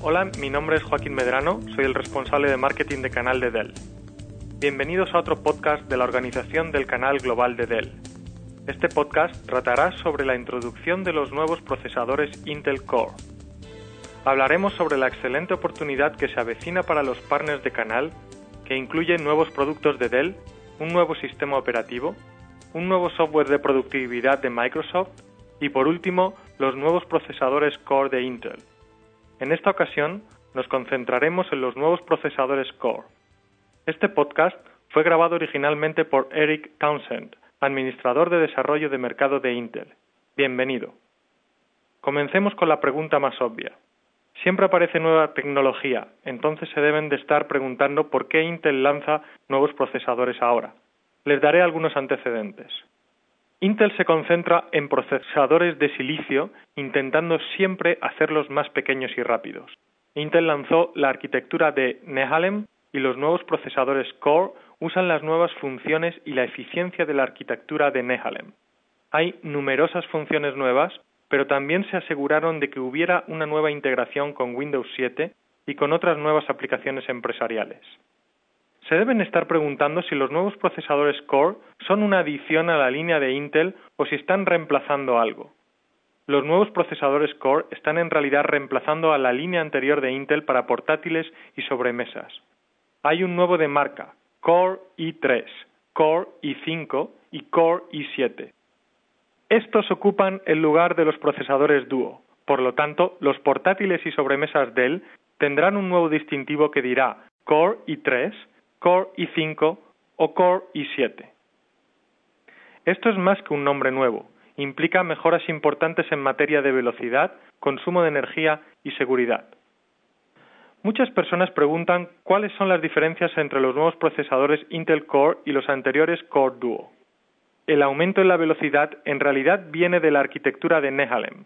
Hola, mi nombre es Joaquín Medrano, soy el responsable de marketing de canal de Dell. Bienvenidos a otro podcast de la organización del canal global de Dell. Este podcast tratará sobre la introducción de los nuevos procesadores Intel Core. Hablaremos sobre la excelente oportunidad que se avecina para los partners de canal, que incluye nuevos productos de Dell, un nuevo sistema operativo, un nuevo software de productividad de Microsoft y por último los nuevos procesadores Core de Intel. En esta ocasión nos concentraremos en los nuevos procesadores Core. Este podcast fue grabado originalmente por Eric Townsend, administrador de desarrollo de mercado de Intel. Bienvenido. Comencemos con la pregunta más obvia. Siempre aparece nueva tecnología, entonces se deben de estar preguntando por qué Intel lanza nuevos procesadores ahora. Les daré algunos antecedentes. Intel se concentra en procesadores de silicio, intentando siempre hacerlos más pequeños y rápidos. Intel lanzó la arquitectura de Nehalem y los nuevos procesadores Core usan las nuevas funciones y la eficiencia de la arquitectura de Nehalem. Hay numerosas funciones nuevas, pero también se aseguraron de que hubiera una nueva integración con Windows 7 y con otras nuevas aplicaciones empresariales se deben estar preguntando si los nuevos procesadores Core son una adición a la línea de Intel o si están reemplazando algo. Los nuevos procesadores Core están en realidad reemplazando a la línea anterior de Intel para portátiles y sobremesas. Hay un nuevo de marca, Core i3, Core i5 y Core i7. Estos ocupan el lugar de los procesadores Duo. Por lo tanto, los portátiles y sobremesas Dell tendrán un nuevo distintivo que dirá Core i3 Core i5 o Core i7. Esto es más que un nombre nuevo, implica mejoras importantes en materia de velocidad, consumo de energía y seguridad. Muchas personas preguntan cuáles son las diferencias entre los nuevos procesadores Intel Core y los anteriores Core Duo. El aumento en la velocidad en realidad viene de la arquitectura de Nehalem.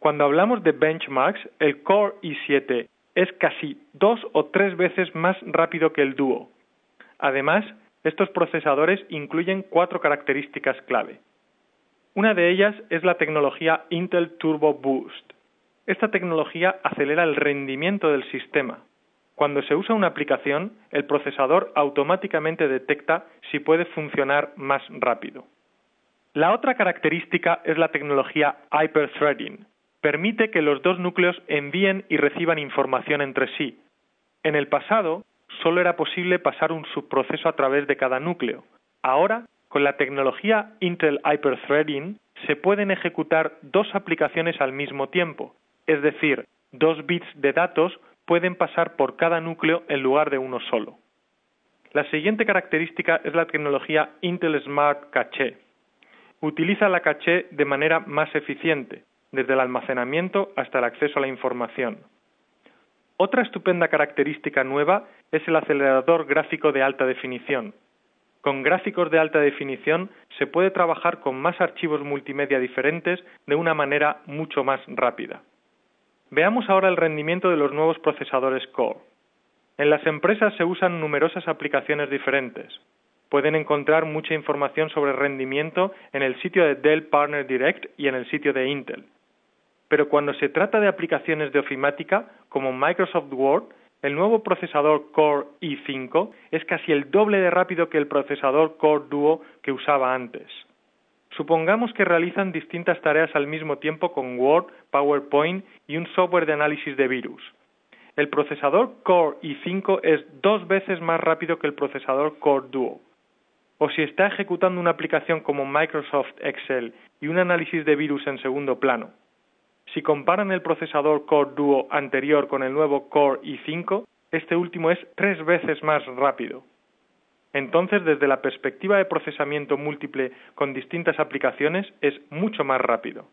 Cuando hablamos de benchmarks, el Core i7 es casi dos o tres veces más rápido que el Duo, Además, estos procesadores incluyen cuatro características clave. Una de ellas es la tecnología Intel Turbo Boost. Esta tecnología acelera el rendimiento del sistema. Cuando se usa una aplicación, el procesador automáticamente detecta si puede funcionar más rápido. La otra característica es la tecnología hyperthreading. Permite que los dos núcleos envíen y reciban información entre sí. En el pasado, solo era posible pasar un subproceso a través de cada núcleo. Ahora, con la tecnología Intel Hyperthreading, se pueden ejecutar dos aplicaciones al mismo tiempo, es decir, dos bits de datos pueden pasar por cada núcleo en lugar de uno solo. La siguiente característica es la tecnología Intel Smart Cache. Utiliza la caché de manera más eficiente, desde el almacenamiento hasta el acceso a la información. Otra estupenda característica nueva es el acelerador gráfico de alta definición. Con gráficos de alta definición se puede trabajar con más archivos multimedia diferentes de una manera mucho más rápida. Veamos ahora el rendimiento de los nuevos procesadores Core. En las empresas se usan numerosas aplicaciones diferentes. Pueden encontrar mucha información sobre rendimiento en el sitio de Dell Partner Direct y en el sitio de Intel pero cuando se trata de aplicaciones de ofimática, como Microsoft Word, el nuevo procesador Core i5 es casi el doble de rápido que el procesador Core Duo que usaba antes. Supongamos que realizan distintas tareas al mismo tiempo con Word, PowerPoint y un software de análisis de virus. El procesador Core i5 es dos veces más rápido que el procesador Core Duo. O si está ejecutando una aplicación como Microsoft Excel y un análisis de virus en segundo plano. Si comparan el procesador Core Duo anterior con el nuevo Core i5, este último es tres veces más rápido. Entonces, desde la perspectiva de procesamiento múltiple con distintas aplicaciones, es mucho más rápido.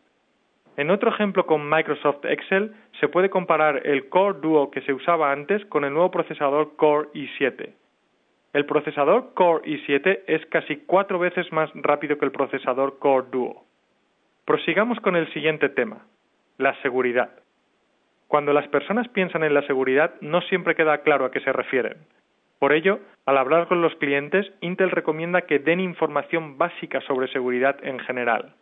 En otro ejemplo con Microsoft Excel, se puede comparar el Core Duo que se usaba antes con el nuevo procesador Core i7. El procesador Core i7 es casi cuatro veces más rápido que el procesador Core Duo. Prosigamos con el siguiente tema, la seguridad. Cuando las personas piensan en la seguridad, no siempre queda claro a qué se refieren. Por ello, al hablar con los clientes, Intel recomienda que den información básica sobre seguridad en general.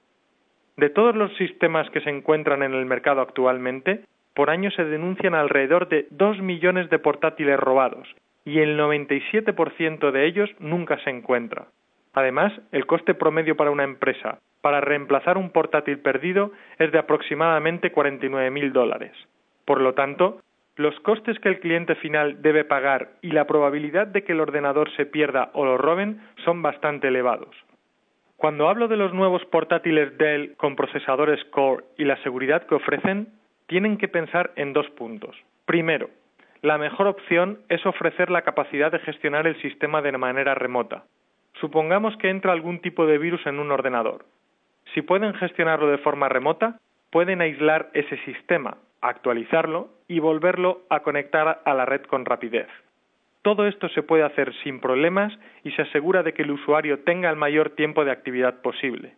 De todos los sistemas que se encuentran en el mercado actualmente, por año se denuncian alrededor de 2 millones de portátiles robados y el 97% de ellos nunca se encuentra. Además, el coste promedio para una empresa para reemplazar un portátil perdido es de aproximadamente 49.000 dólares. Por lo tanto, los costes que el cliente final debe pagar y la probabilidad de que el ordenador se pierda o lo roben son bastante elevados. Cuando hablo de los nuevos portátiles Dell con procesadores Core y la seguridad que ofrecen, tienen que pensar en dos puntos. Primero, la mejor opción es ofrecer la capacidad de gestionar el sistema de manera remota. Supongamos que entra algún tipo de virus en un ordenador. Si pueden gestionarlo de forma remota, pueden aislar ese sistema, actualizarlo y volverlo a conectar a la red con rapidez. Todo esto se puede hacer sin problemas y se asegura de que el usuario tenga el mayor tiempo de actividad posible.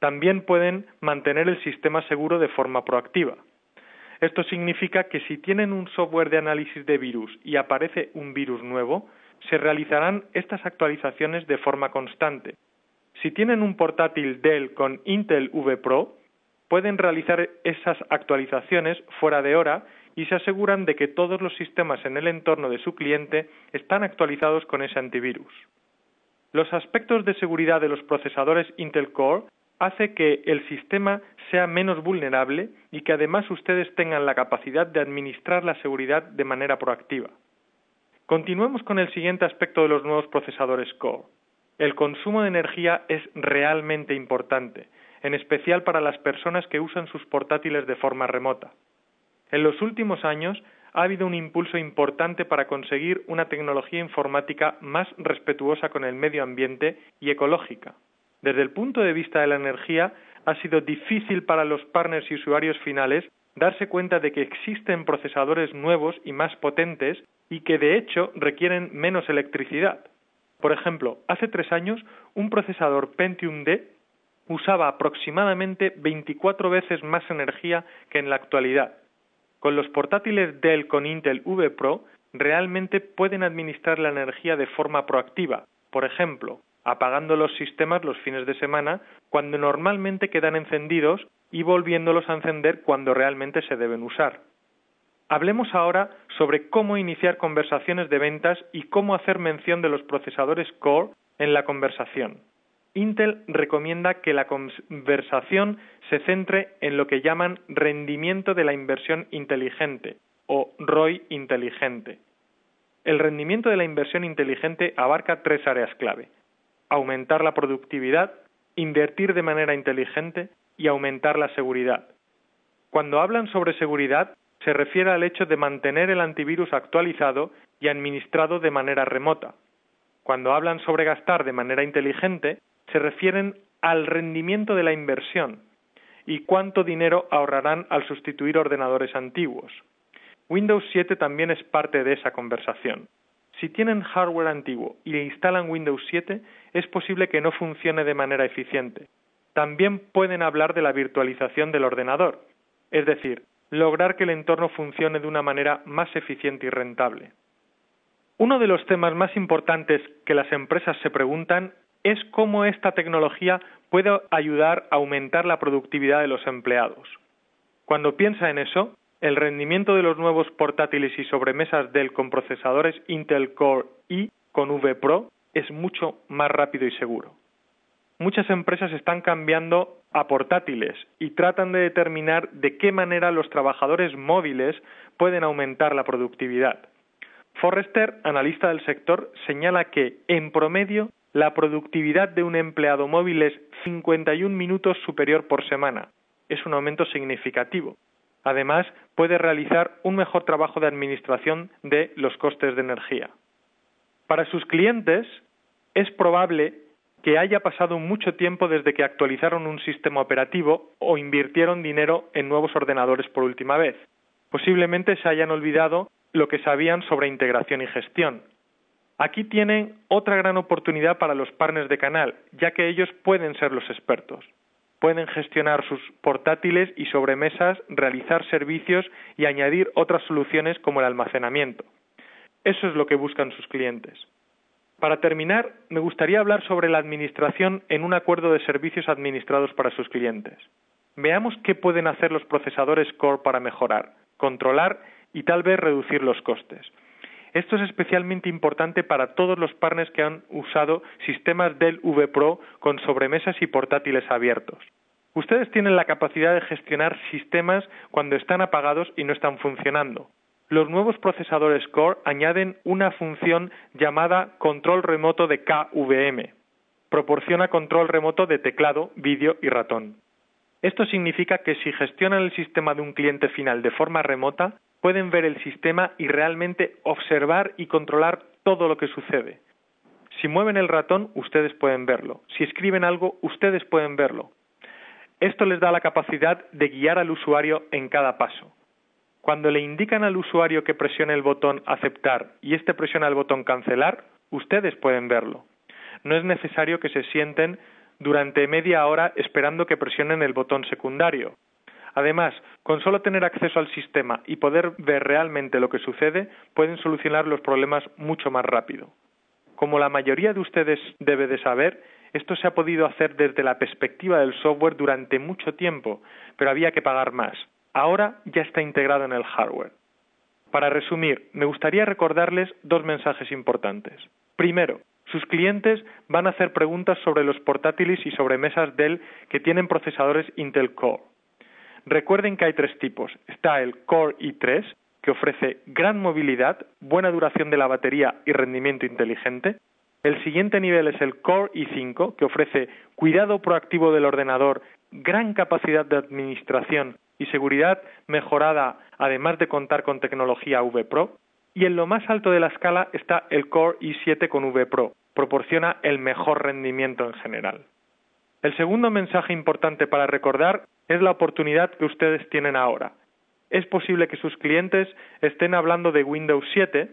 También pueden mantener el sistema seguro de forma proactiva. Esto significa que si tienen un software de análisis de virus y aparece un virus nuevo, se realizarán estas actualizaciones de forma constante. Si tienen un portátil Dell con Intel V Pro, pueden realizar esas actualizaciones fuera de hora y se aseguran de que todos los sistemas en el entorno de su cliente están actualizados con ese antivirus. Los aspectos de seguridad de los procesadores Intel Core hace que el sistema sea menos vulnerable y que además ustedes tengan la capacidad de administrar la seguridad de manera proactiva. Continuemos con el siguiente aspecto de los nuevos procesadores Core. El consumo de energía es realmente importante en especial para las personas que usan sus portátiles de forma remota. En los últimos años ha habido un impulso importante para conseguir una tecnología informática más respetuosa con el medio ambiente y ecológica. Desde el punto de vista de la energía, ha sido difícil para los partners y usuarios finales darse cuenta de que existen procesadores nuevos y más potentes y que de hecho requieren menos electricidad. Por ejemplo, hace tres años un procesador Pentium D usaba aproximadamente 24 veces más energía que en la actualidad. Con los portátiles Dell con Intel V Pro realmente pueden administrar la energía de forma proactiva, por ejemplo, apagando los sistemas los fines de semana cuando normalmente quedan encendidos y volviéndolos a encender cuando realmente se deben usar. Hablemos ahora sobre cómo iniciar conversaciones de ventas y cómo hacer mención de los procesadores Core en la conversación. Intel recomienda que la conversación se centre en lo que llaman rendimiento de la inversión inteligente o ROI inteligente. El rendimiento de la inversión inteligente abarca tres áreas clave. Aumentar la productividad, invertir de manera inteligente y aumentar la seguridad. Cuando hablan sobre seguridad, se refiere al hecho de mantener el antivirus actualizado y administrado de manera remota. Cuando hablan sobre gastar de manera inteligente, se refieren al rendimiento de la inversión y cuánto dinero ahorrarán al sustituir ordenadores antiguos. Windows 7 también es parte de esa conversación. Si tienen hardware antiguo y instalan Windows 7, es posible que no funcione de manera eficiente. También pueden hablar de la virtualización del ordenador, es decir, lograr que el entorno funcione de una manera más eficiente y rentable. Uno de los temas más importantes que las empresas se preguntan es cómo esta tecnología puede ayudar a aumentar la productividad de los empleados. Cuando piensa en eso, el rendimiento de los nuevos portátiles y sobremesas Dell con procesadores Intel Core i con V Pro es mucho más rápido y seguro. Muchas empresas están cambiando a portátiles y tratan de determinar de qué manera los trabajadores móviles pueden aumentar la productividad. Forrester, analista del sector, señala que, en promedio, la productividad de un empleado móvil es 51 minutos superior por semana. Es un aumento significativo. Además, puede realizar un mejor trabajo de administración de los costes de energía. Para sus clientes, es probable que haya pasado mucho tiempo desde que actualizaron un sistema operativo o invirtieron dinero en nuevos ordenadores por última vez. Posiblemente se hayan olvidado lo que sabían sobre integración y gestión. Aquí tienen otra gran oportunidad para los partners de canal, ya que ellos pueden ser los expertos. Pueden gestionar sus portátiles y sobremesas, realizar servicios y añadir otras soluciones como el almacenamiento. Eso es lo que buscan sus clientes. Para terminar, me gustaría hablar sobre la administración en un acuerdo de servicios administrados para sus clientes. Veamos qué pueden hacer los procesadores Core para mejorar, controlar y tal vez reducir los costes. Esto es especialmente importante para todos los partners que han usado sistemas Dell vPro con sobremesas y portátiles abiertos. Ustedes tienen la capacidad de gestionar sistemas cuando están apagados y no están funcionando. Los nuevos procesadores Core añaden una función llamada control remoto de KVM. Proporciona control remoto de teclado, vídeo y ratón. Esto significa que si gestionan el sistema de un cliente final de forma remota, pueden ver el sistema y realmente observar y controlar todo lo que sucede. Si mueven el ratón, ustedes pueden verlo. Si escriben algo, ustedes pueden verlo. Esto les da la capacidad de guiar al usuario en cada paso. Cuando le indican al usuario que presione el botón aceptar y éste presiona el botón cancelar, ustedes pueden verlo. No es necesario que se sienten durante media hora esperando que presionen el botón secundario. Además, con solo tener acceso al sistema y poder ver realmente lo que sucede, pueden solucionar los problemas mucho más rápido. Como la mayoría de ustedes debe de saber, esto se ha podido hacer desde la perspectiva del software durante mucho tiempo, pero había que pagar más. Ahora ya está integrado en el hardware. Para resumir, me gustaría recordarles dos mensajes importantes. Primero, sus clientes van a hacer preguntas sobre los portátiles y sobremesas Dell que tienen procesadores Intel Core. Recuerden que hay tres tipos. Está el Core i3, que ofrece gran movilidad, buena duración de la batería y rendimiento inteligente. El siguiente nivel es el Core i5, que ofrece cuidado proactivo del ordenador, gran capacidad de administración y seguridad mejorada, además de contar con tecnología vPro. Y en lo más alto de la escala está el Core i7 con vPro, proporciona el mejor rendimiento en general. El segundo mensaje importante para recordar es la oportunidad que ustedes tienen ahora. Es posible que sus clientes estén hablando de Windows 7,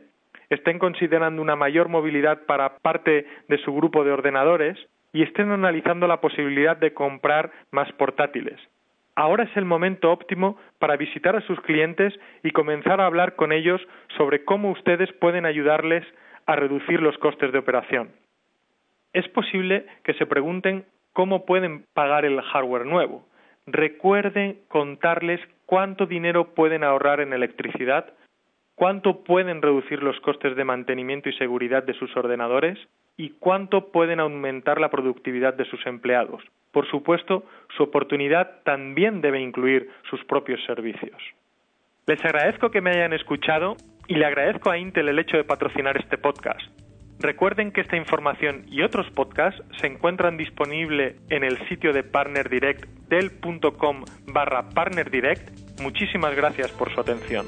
estén considerando una mayor movilidad para parte de su grupo de ordenadores y estén analizando la posibilidad de comprar más portátiles. Ahora es el momento óptimo para visitar a sus clientes y comenzar a hablar con ellos sobre cómo ustedes pueden ayudarles a reducir los costes de operación. Es posible que se pregunten cómo pueden pagar el hardware nuevo. Recuerden contarles cuánto dinero pueden ahorrar en electricidad, cuánto pueden reducir los costes de mantenimiento y seguridad de sus ordenadores y cuánto pueden aumentar la productividad de sus empleados. Por supuesto, su oportunidad también debe incluir sus propios servicios. Les agradezco que me hayan escuchado y le agradezco a Intel el hecho de patrocinar este podcast. Recuerden que esta información y otros podcasts se encuentran disponibles en el sitio de Partner barra Partner Direct. Muchísimas gracias por su atención.